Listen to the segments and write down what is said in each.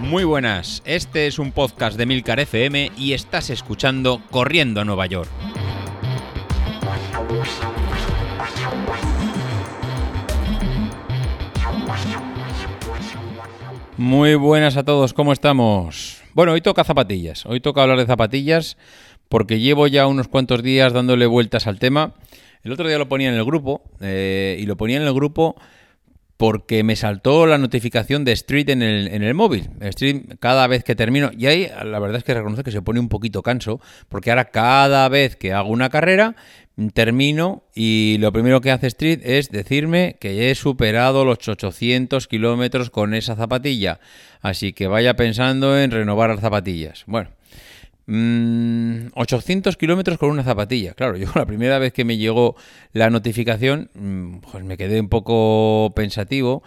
Muy buenas, este es un podcast de Milcar FM y estás escuchando Corriendo a Nueva York. Muy buenas a todos, ¿cómo estamos? Bueno, hoy toca zapatillas, hoy toca hablar de zapatillas porque llevo ya unos cuantos días dándole vueltas al tema. El otro día lo ponía en el grupo eh, y lo ponía en el grupo porque me saltó la notificación de Street en el, en el móvil. Street cada vez que termino, y ahí la verdad es que reconozco que se pone un poquito canso, porque ahora cada vez que hago una carrera, termino y lo primero que hace Street es decirme que he superado los 800 kilómetros con esa zapatilla. Así que vaya pensando en renovar las zapatillas. Bueno, 800 mm, kilómetros con una zapatilla. Claro, yo la primera vez que me llegó la notificación, mm, pues me quedé un poco pensativo.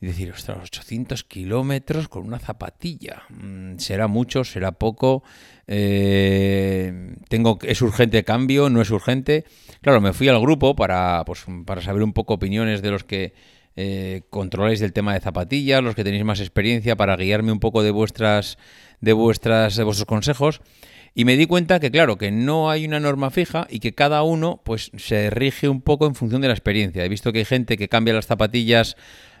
Y decir, ostras, 800 kilómetros con una zapatilla. Mm, ¿Será mucho? ¿Será poco? Eh, tengo, ¿Es urgente cambio? ¿No es urgente? Claro, me fui al grupo para, pues, para saber un poco opiniones de los que eh, controláis del tema de zapatillas, los que tenéis más experiencia, para guiarme un poco de vuestras de vuestras de vuestros consejos y me di cuenta que claro, que no hay una norma fija y que cada uno pues se rige un poco en función de la experiencia. He visto que hay gente que cambia las zapatillas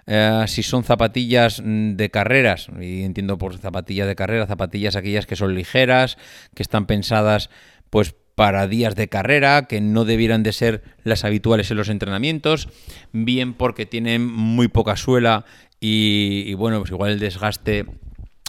eh, si son zapatillas mm, de carreras, y entiendo por zapatillas de carrera, zapatillas aquellas que son ligeras, que están pensadas pues para días de carrera, que no debieran de ser las habituales en los entrenamientos, bien porque tienen muy poca suela y, y bueno, pues igual el desgaste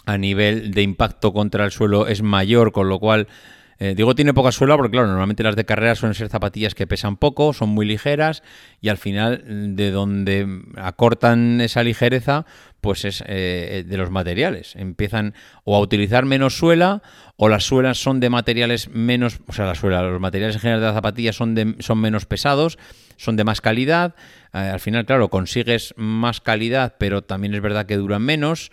a nivel de impacto contra el suelo es mayor, con lo cual eh, digo tiene poca suela porque claro, normalmente las de carrera suelen ser zapatillas que pesan poco, son muy ligeras y al final de donde acortan esa ligereza pues es eh, de los materiales. Empiezan o a utilizar menos suela o las suelas son de materiales menos, o sea, la suela, los materiales en general de las zapatillas son, de, son menos pesados, son de más calidad. Eh, al final, claro, consigues más calidad, pero también es verdad que duran menos.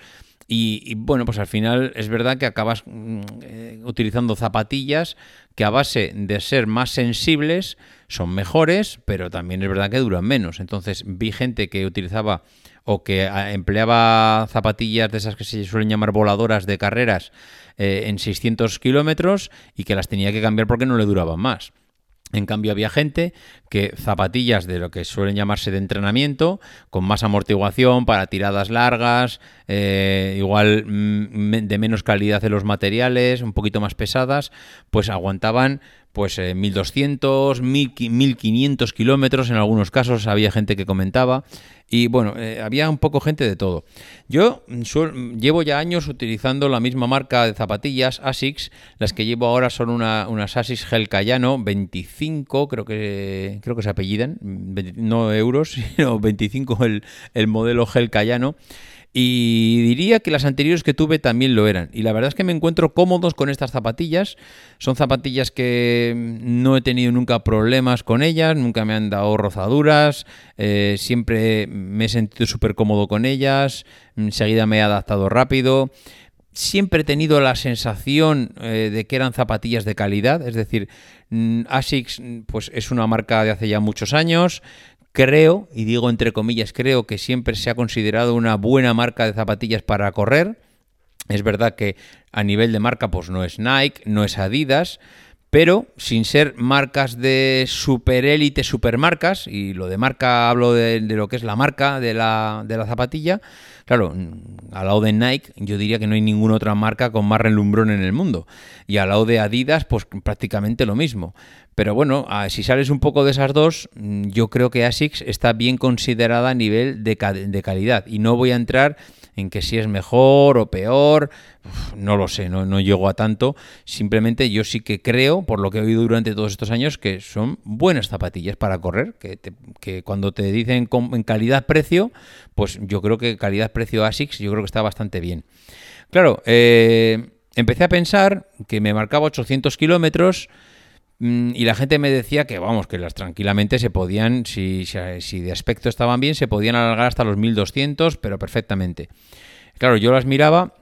Y, bueno, pues al final es verdad que acabas mm, eh, utilizando zapatillas que a base de ser más sensibles son mejores, pero también es verdad que duran menos. Entonces vi gente que utilizaba o que ah, empleaba zapatillas de esas que se suelen llamar voladoras de carreras eh, en 600 kilómetros y que las tenía que cambiar porque no le duraban más. En cambio, había gente que zapatillas de lo que suelen llamarse de entrenamiento, con más amortiguación para tiradas largas, eh, igual mm, de menos calidad de los materiales, un poquito más pesadas, pues aguantaban pues 1200, 1500 kilómetros, en algunos casos había gente que comentaba, y bueno, eh, había un poco gente de todo. Yo llevo ya años utilizando la misma marca de zapatillas, ASICS, las que llevo ahora son una, unas ASICS Gel Cayano 25, creo que, creo que se apellidan, no euros, sino 25 el, el modelo Gel Cayano. Y diría que las anteriores que tuve también lo eran. Y la verdad es que me encuentro cómodos con estas zapatillas. Son zapatillas que no he tenido nunca problemas con ellas, nunca me han dado rozaduras, eh, siempre me he sentido súper cómodo con ellas, enseguida me he adaptado rápido. Siempre he tenido la sensación eh, de que eran zapatillas de calidad, es decir, mm, ASICS pues, es una marca de hace ya muchos años, Creo, y digo entre comillas, creo que siempre se ha considerado una buena marca de zapatillas para correr. Es verdad que a nivel de marca pues no es Nike, no es Adidas, pero sin ser marcas de superélite, supermarcas, y lo de marca hablo de, lo que es la marca de la, de la zapatilla, claro, al lado de Nike yo diría que no hay ninguna otra marca con más relumbrón en el mundo, y al lado de Adidas pues prácticamente lo mismo. Pero bueno, si sales un poco de esas dos, yo creo que ASICS está bien considerada a nivel de, calidad, y no voy a entrar en que si es mejor o peor, no lo sé, no llego a tanto. Simplemente yo sí que creo, por lo que he oído durante todos estos años, que son buenas zapatillas para correr, que, que cuando te dicen en calidad-precio, pues yo creo que calidad-precio ASICS yo creo que está bastante bien. Claro, eh, empecé a pensar que me marcaba 800 kilómetros mm, y la gente me decía que, vamos, que las tranquilamente se podían, si, si, de aspecto estaban bien, se podían alargar hasta los 1200, pero perfectamente. Claro, yo las miraba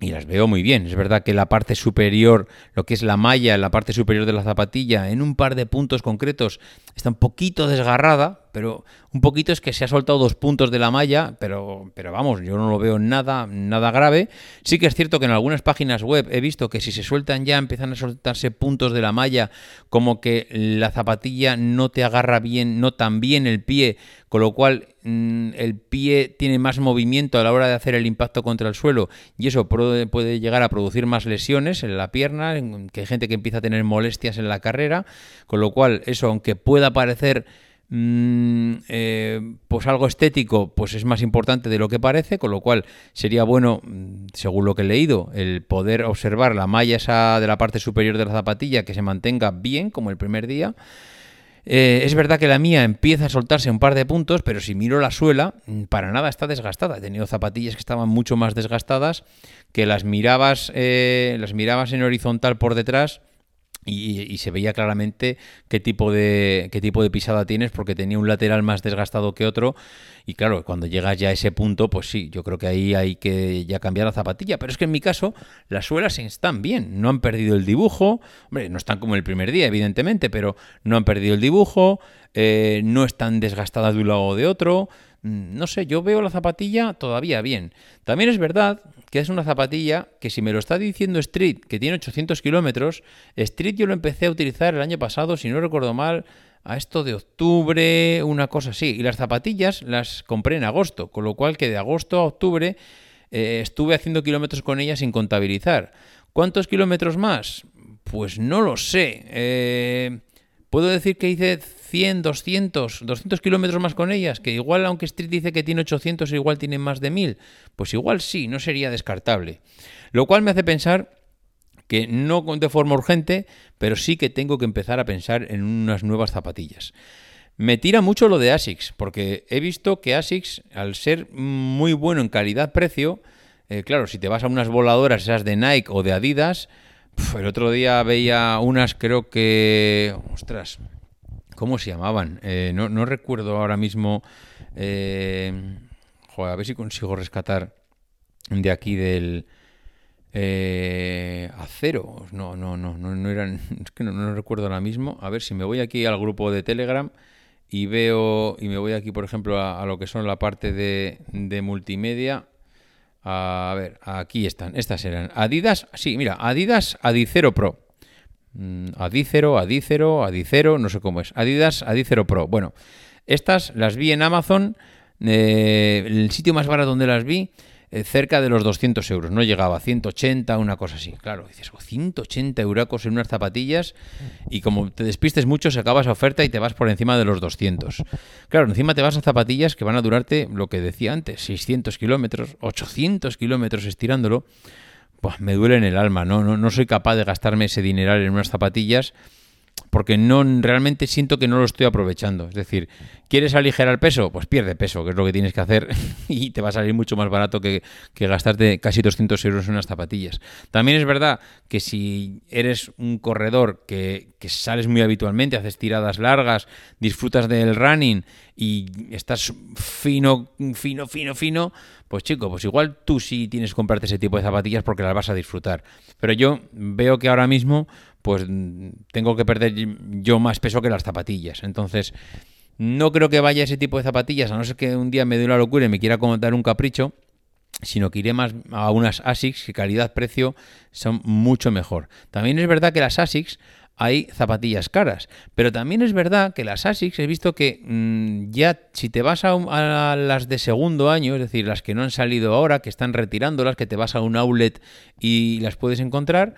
y las veo muy bien. Es verdad que la parte superior, lo que es la malla, la parte superior de la zapatilla, en un par de puntos concretos, está un poquito desgarrada, pero un poquito es que se ha soltado dos puntos de la malla, pero, pero vamos, yo no lo veo nada, nada grave. Sí que es cierto que en algunas páginas web he visto que si se sueltan ya empiezan a soltarse puntos de la malla, como que la zapatilla no te agarra bien, no tan bien el pie, con lo cual mm, el pie tiene más movimiento a la hora de hacer el impacto contra el suelo y eso puede, llegar a producir más lesiones en la pierna, que hay gente que empieza a tener molestias en la carrera, con lo cual eso, aunque pueda parecer mm, eh, pues algo estético, pues es más importante de lo que parece, con lo cual sería bueno, mm, según lo que he leído, el poder observar la malla de la parte superior de la zapatilla que se mantenga bien como el primer día. Eh, es verdad que la mía empieza a soltarse un par de puntos, pero si miro la suela, mm, para nada está desgastada. He tenido zapatillas que estaban mucho más desgastadas, que las mirabas, eh, las mirabas en horizontal por detrás y, se veía claramente qué tipo de qué tipo de pisada tienes porque tenía un lateral más desgastado que otro. Y claro cuando llegas ya a ese punto pues sí yo creo que ahí hay que ya cambiar la zapatilla. Pero es que en mi caso las suelas están bien. No han perdido el dibujo. Hombre no están como el primer día evidentemente pero no han perdido el dibujo eh, no están desgastadas de un lado o de otro no sé, yo veo la zapatilla todavía bien. También es verdad que es una zapatilla que si me lo está diciendo Street, que tiene 800 kilómetros, Street yo lo empecé a utilizar el año pasado, si no recuerdo mal, a esto de octubre, una cosa así. Y las zapatillas las compré en agosto, con lo cual que de agosto a octubre eh, estuve haciendo kilómetros con ellas sin contabilizar. ¿Cuántos kilómetros más? Pues no lo sé. Eh, Puedo decir que hice 100, 200, 200 kilómetros más con ellas, que igual aunque Street dice que tiene 800, igual tiene más de 1000. Pues igual sí, no sería descartable. Lo cual me hace pensar que no de forma urgente, pero sí que tengo que empezar a pensar en unas nuevas zapatillas. Me tira mucho lo de ASICS, porque he visto que ASICS, al ser muy bueno en calidad-precio, eh, claro, si te vas a unas voladoras esas de Nike o de Adidas, el otro día veía unas, creo que. Ostras, ¿cómo se llamaban? Eh, no, recuerdo ahora mismo. Eh, joder, a ver si consigo rescatar de aquí del. Eh, acero. No, no, no, no, no eran. Es que no, recuerdo ahora mismo. A ver si me voy aquí al grupo de Telegram y veo. Y me voy aquí, por ejemplo, a, lo que son la parte de, de multimedia. A ver, aquí están. Estas eran Adidas. Sí, mira, Adidas Adicero Pro. Mm, Adicero, Adicero, Adicero, no sé cómo es. Adidas Adicero Pro. Bueno, estas las vi en Amazon. Eh, el sitio más barato donde las vi eh, cerca de los 200 euros, no llegaba a 180, una cosa así. Claro, dices, 180 euracos en unas zapatillas y como te despistes mucho se acaba esa oferta y te vas por encima de los 200. Claro, encima te vas a zapatillas que van a durarte lo que decía antes, 600 kilómetros, 800 kilómetros estirándolo. Pues me duele en el alma, ¿no? ¿no? No soy capaz de gastarme ese dineral en unas zapatillas porque no realmente siento que no lo estoy aprovechando. Es decir, ¿quieres aligerar peso? Pues pierde peso, que es lo que tienes que hacer y te va a salir mucho más barato que, gastarte casi 200 euros en unas zapatillas. También es verdad que si eres un corredor que, que sales muy habitualmente, haces tiradas largas, disfrutas del running y estás fino, fino, fino, fino, pues chico, pues igual tú sí tienes que comprarte ese tipo de zapatillas porque las vas a disfrutar. Pero yo veo que ahora mismo pues tengo que perder yo más peso que las zapatillas. Entonces, no creo que vaya ese tipo de zapatillas, a no ser que un día me dé una locura y me quiera dar un capricho, sino que iré más a unas ASICS que calidad-precio son mucho mejor. También es verdad que las ASICS hay zapatillas caras, pero también es verdad que las ASICS he visto que mm, ya si te vas a, a, las de segundo año, es decir, las que no han salido ahora, que están retirándolas, que te vas a un outlet y las puedes encontrar,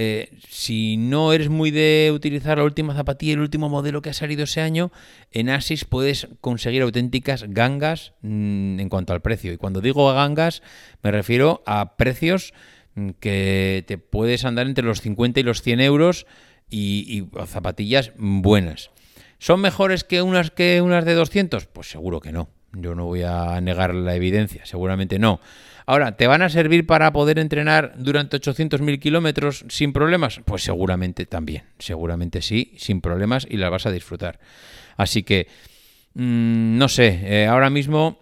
eh, si no eres muy de utilizar la última zapatilla, el último modelo que ha salido ese año, en Asis puedes conseguir auténticas gangas mm, en cuanto al precio. Y cuando digo gangas, me refiero a precios mm, que te puedes andar entre los 50 y los 100 euros y, zapatillas buenas. ¿Son mejores que unas que unas de 200? Pues seguro que no. Yo no voy a negar la evidencia, seguramente no. Ahora, ¿te van a servir para poder entrenar durante 800.000 kilómetros sin problemas? Pues seguramente también, seguramente sí, sin problemas y las vas a disfrutar. Así que, mm, no sé, eh, ahora mismo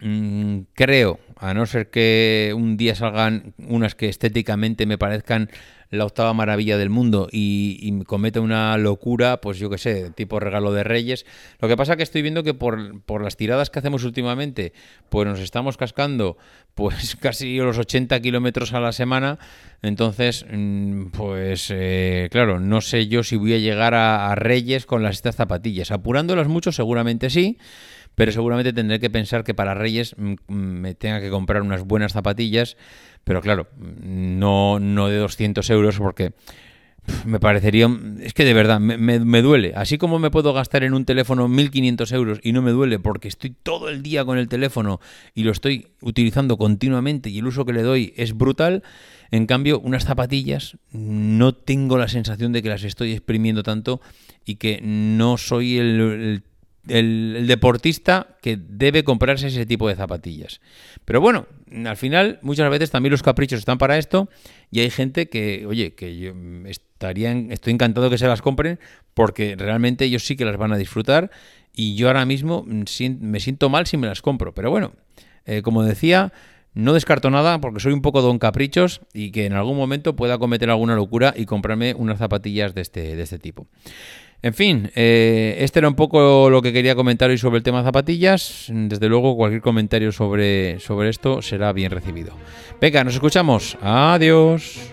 mm, creo, a no ser que un día salgan unas que estéticamente me parezcan la octava maravilla del mundo y, y cometa una locura, pues yo qué sé, tipo regalo de reyes. Lo que pasa que estoy viendo que por, por, las tiradas que hacemos últimamente, pues nos estamos cascando pues casi los 80 kilómetros a la semana. Entonces, mm, pues eh, claro, no sé yo si voy a llegar a, a Reyes con las estas zapatillas. Apurándolas mucho, seguramente sí pero seguramente tendré que pensar que para Reyes mm, mm, me tenga que comprar unas buenas zapatillas, pero claro, no, no de 200 euros porque me parecería... Es que de verdad, me, me, duele. Así como me puedo gastar en un teléfono 1.500 euros y no me duele porque estoy todo el día con el teléfono y lo estoy utilizando continuamente y el uso que le doy es brutal, en cambio, unas zapatillas no tengo la sensación de que las estoy exprimiendo tanto y que no soy el, el deportista que debe comprarse ese tipo de zapatillas. Pero bueno, al final muchas veces también los caprichos están para esto y hay gente que, oye, que yo estaría, estoy encantado que se las compren porque realmente ellos sí que las van a disfrutar y yo ahora mismo me siento mal si me las compro. Pero bueno, eh, como decía, no descarto nada porque soy un poco don caprichos y que en algún momento pueda cometer alguna locura y comprarme unas zapatillas de este, de este tipo. En fin, eh, este era un poco lo que quería comentar hoy sobre el tema zapatillas. Desde luego, cualquier comentario sobre, sobre esto será bien recibido. Venga, nos escuchamos. Adiós.